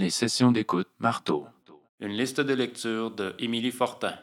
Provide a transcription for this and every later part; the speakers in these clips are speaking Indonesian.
Les sessions d'écoute marteau. Une liste de lecture de Émilie Fortin.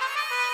Ha ha ha!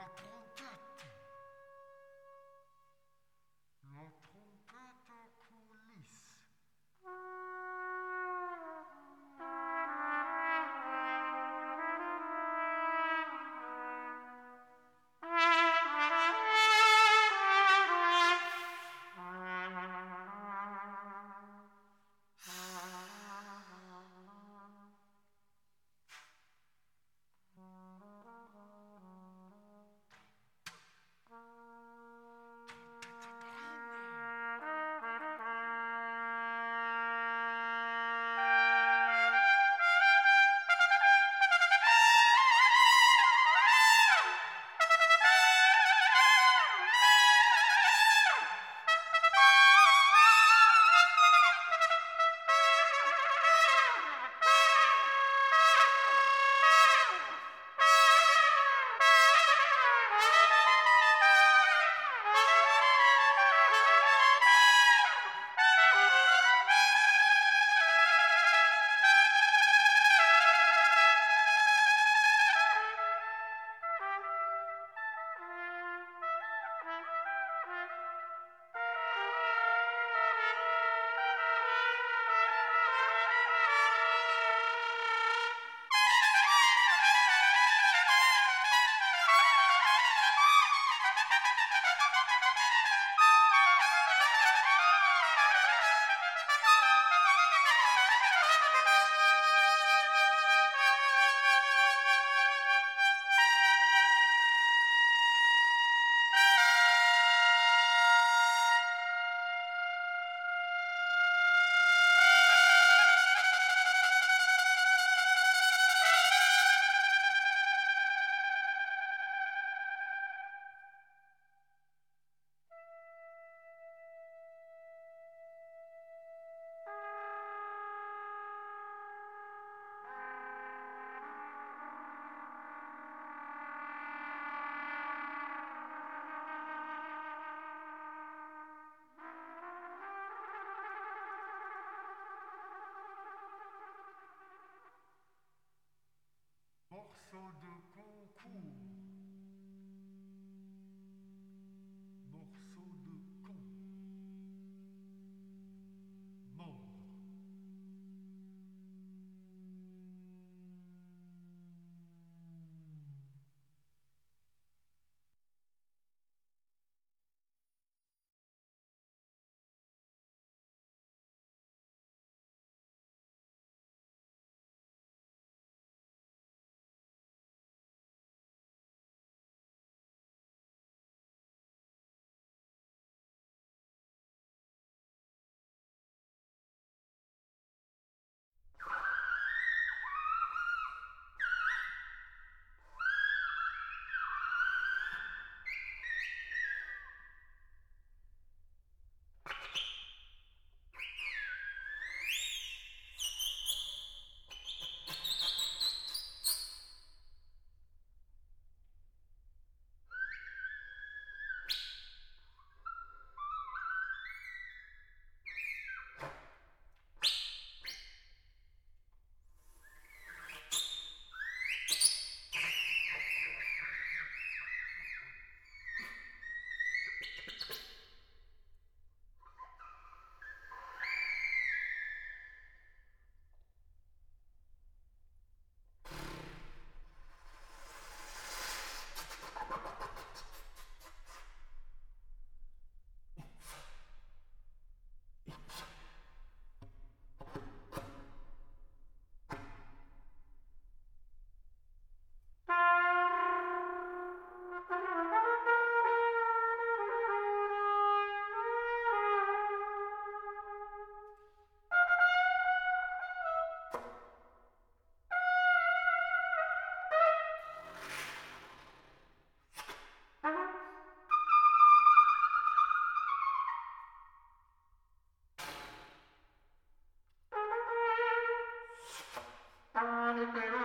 happy so do Thank you.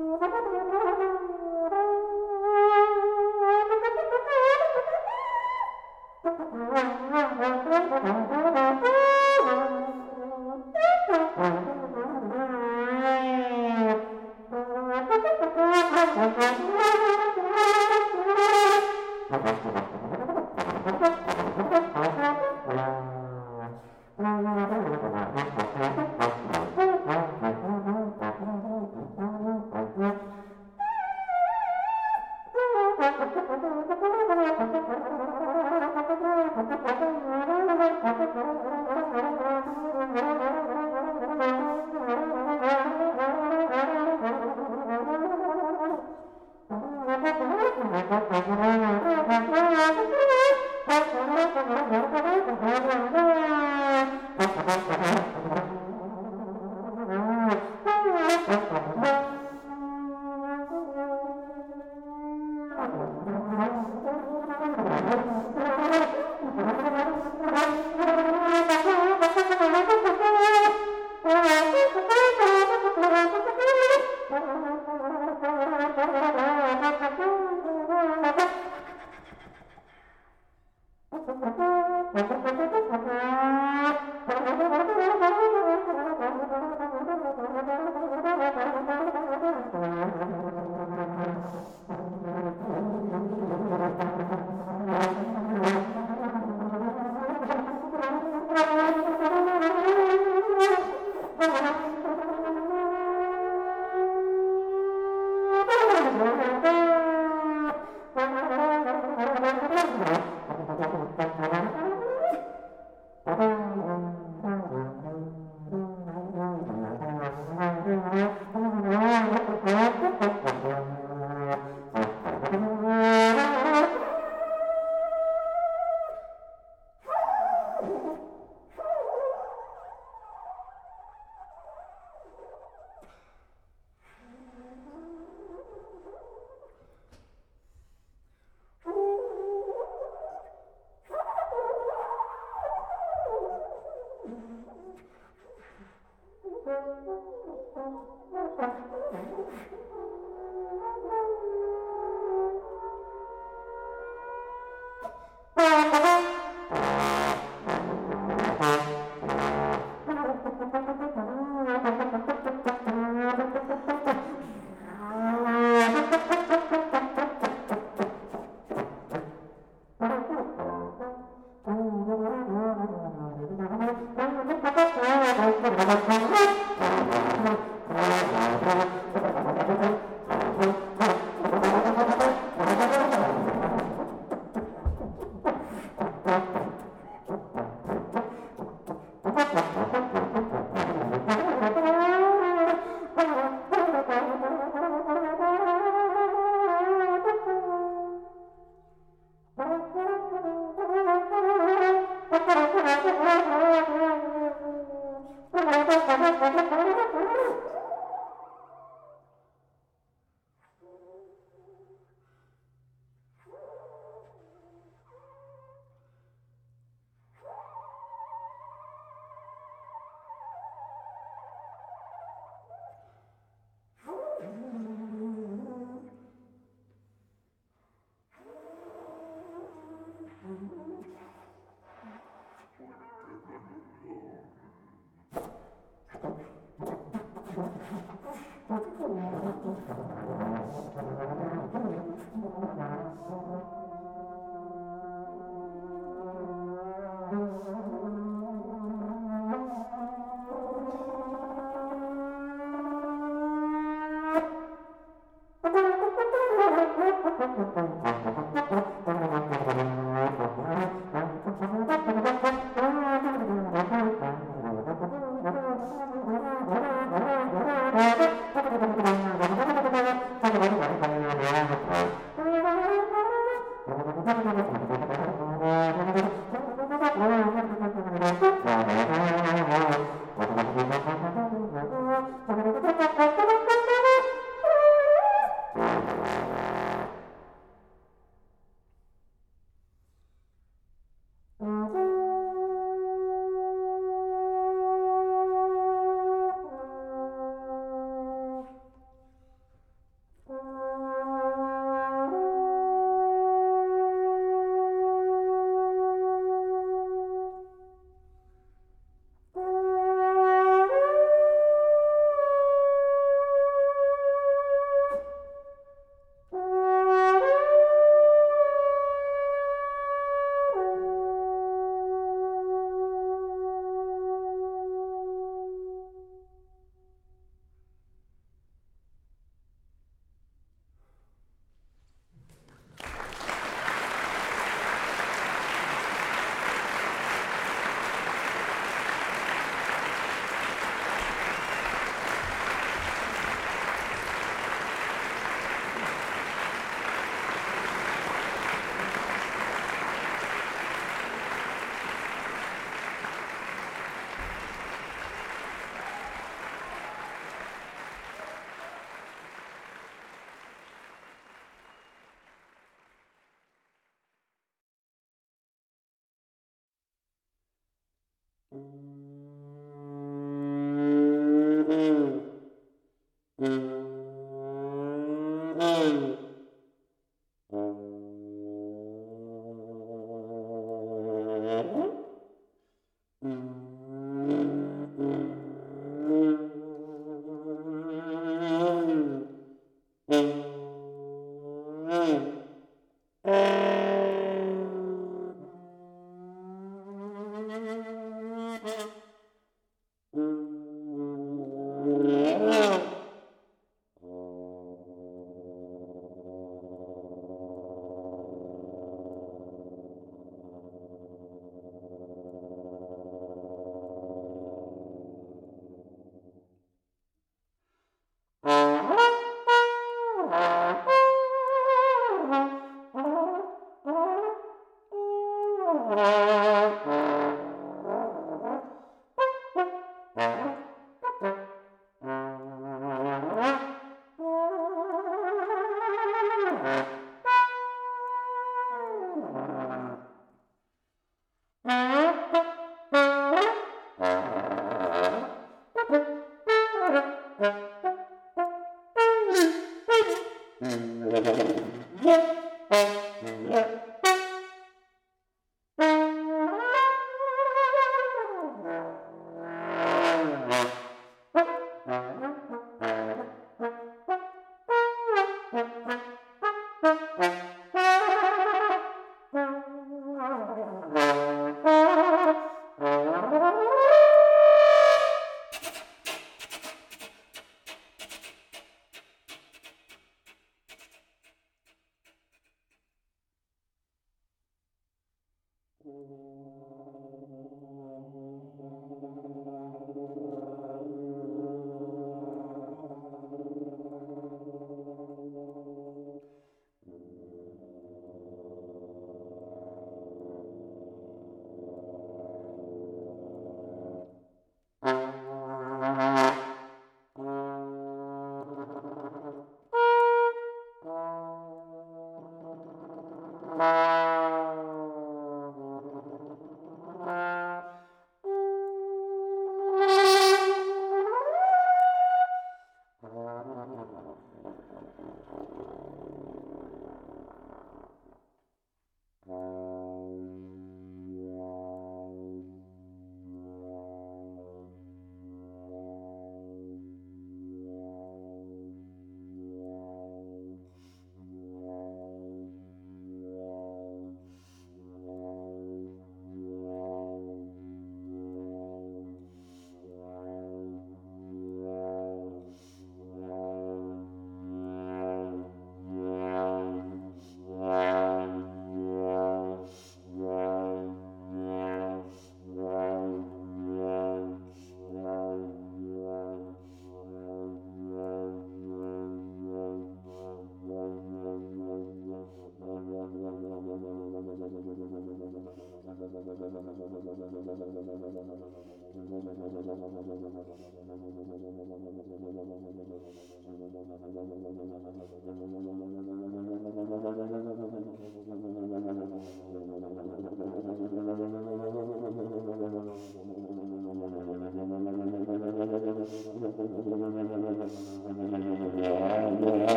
Thank you. Thank you.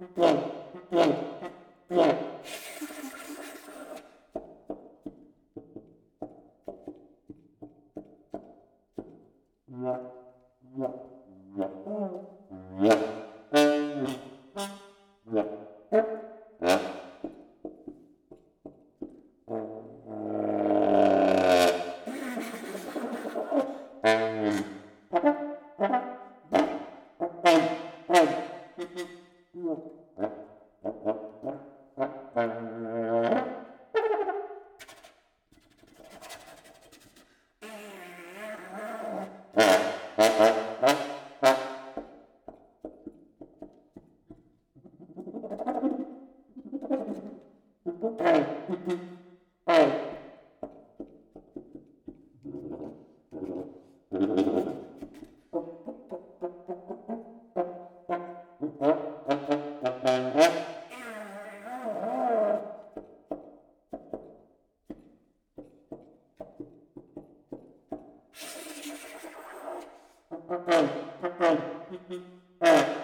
Yeah, yeah, yeah. Papai, papai, papai, papai.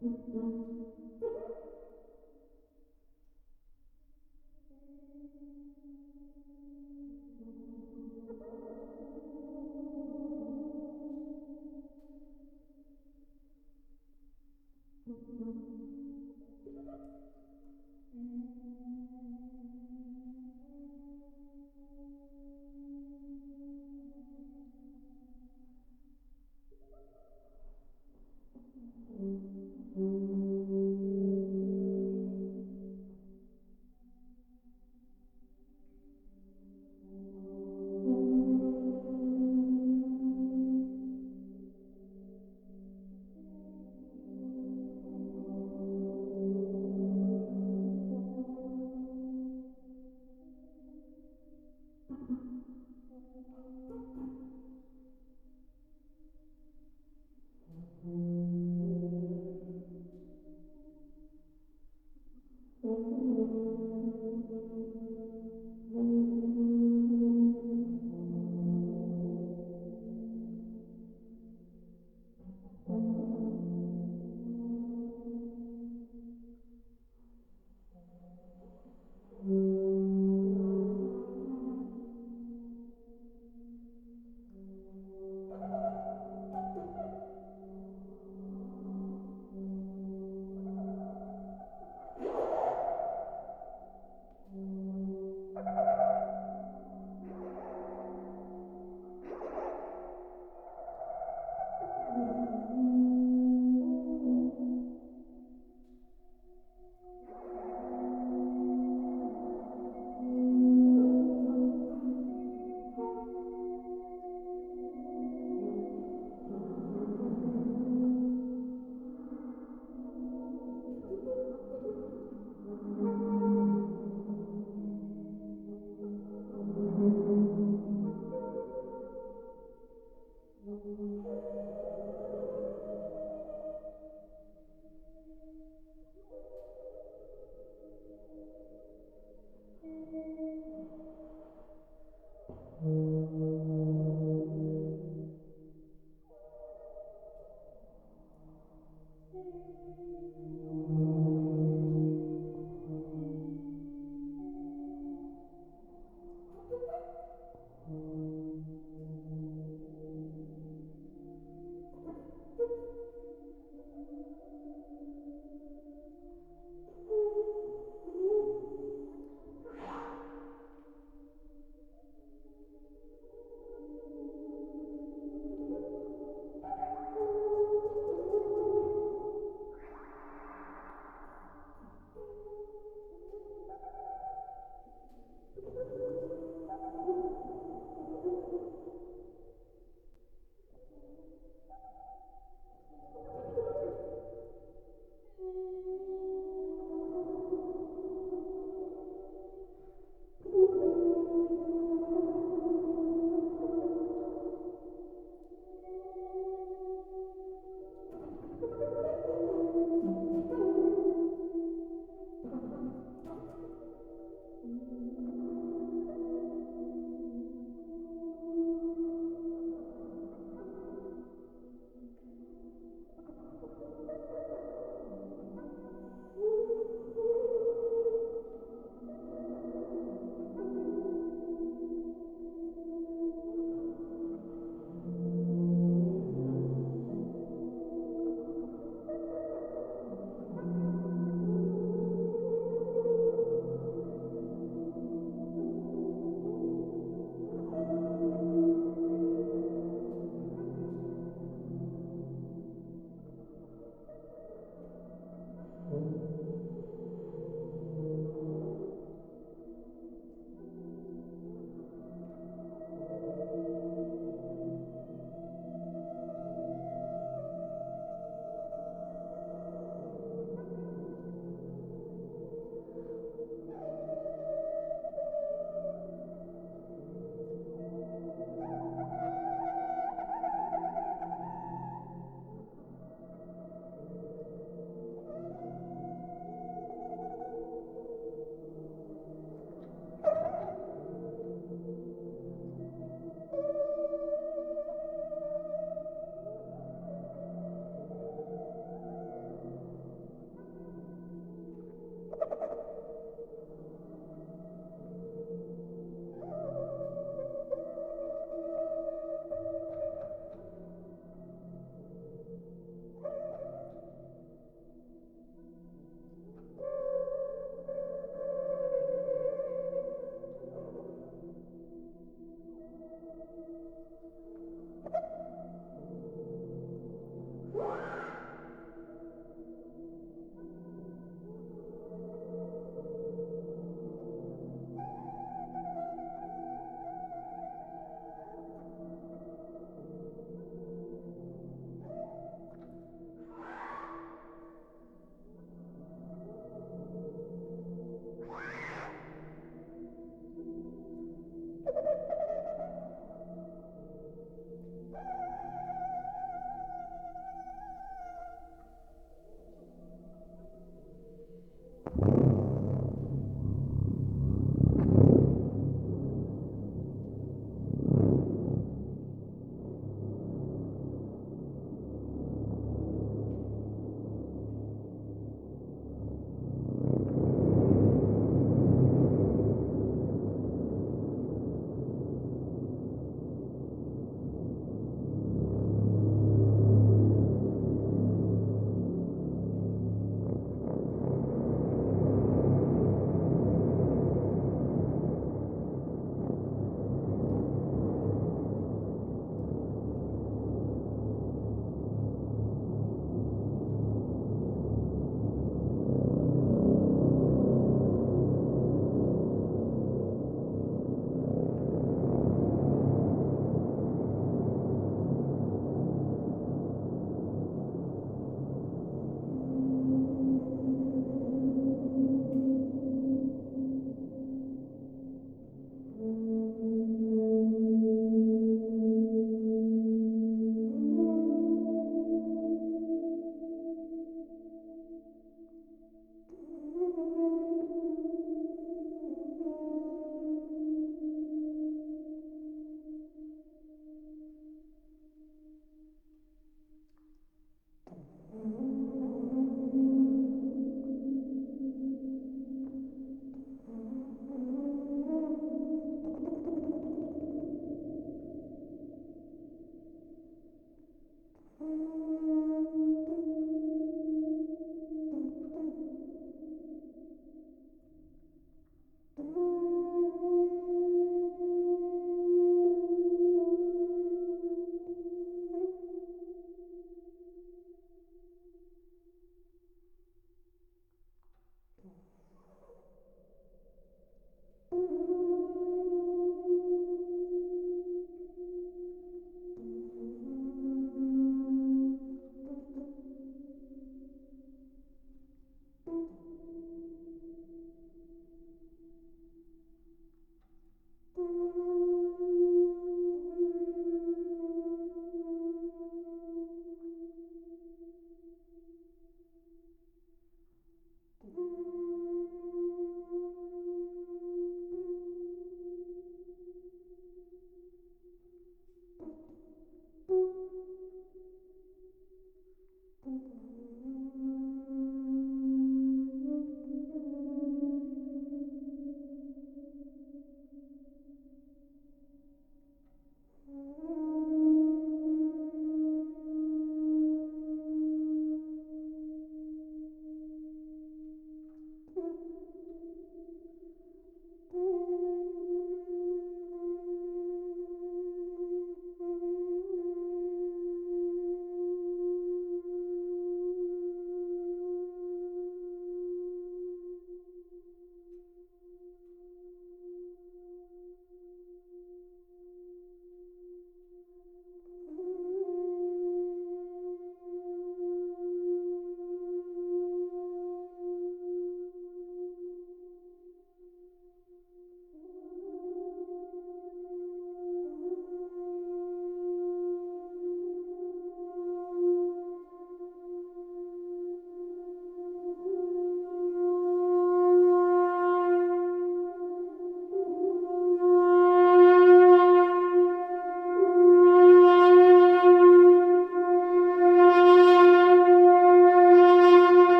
Thank mm -hmm. you.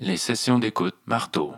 Les sessions d'écoute marteau.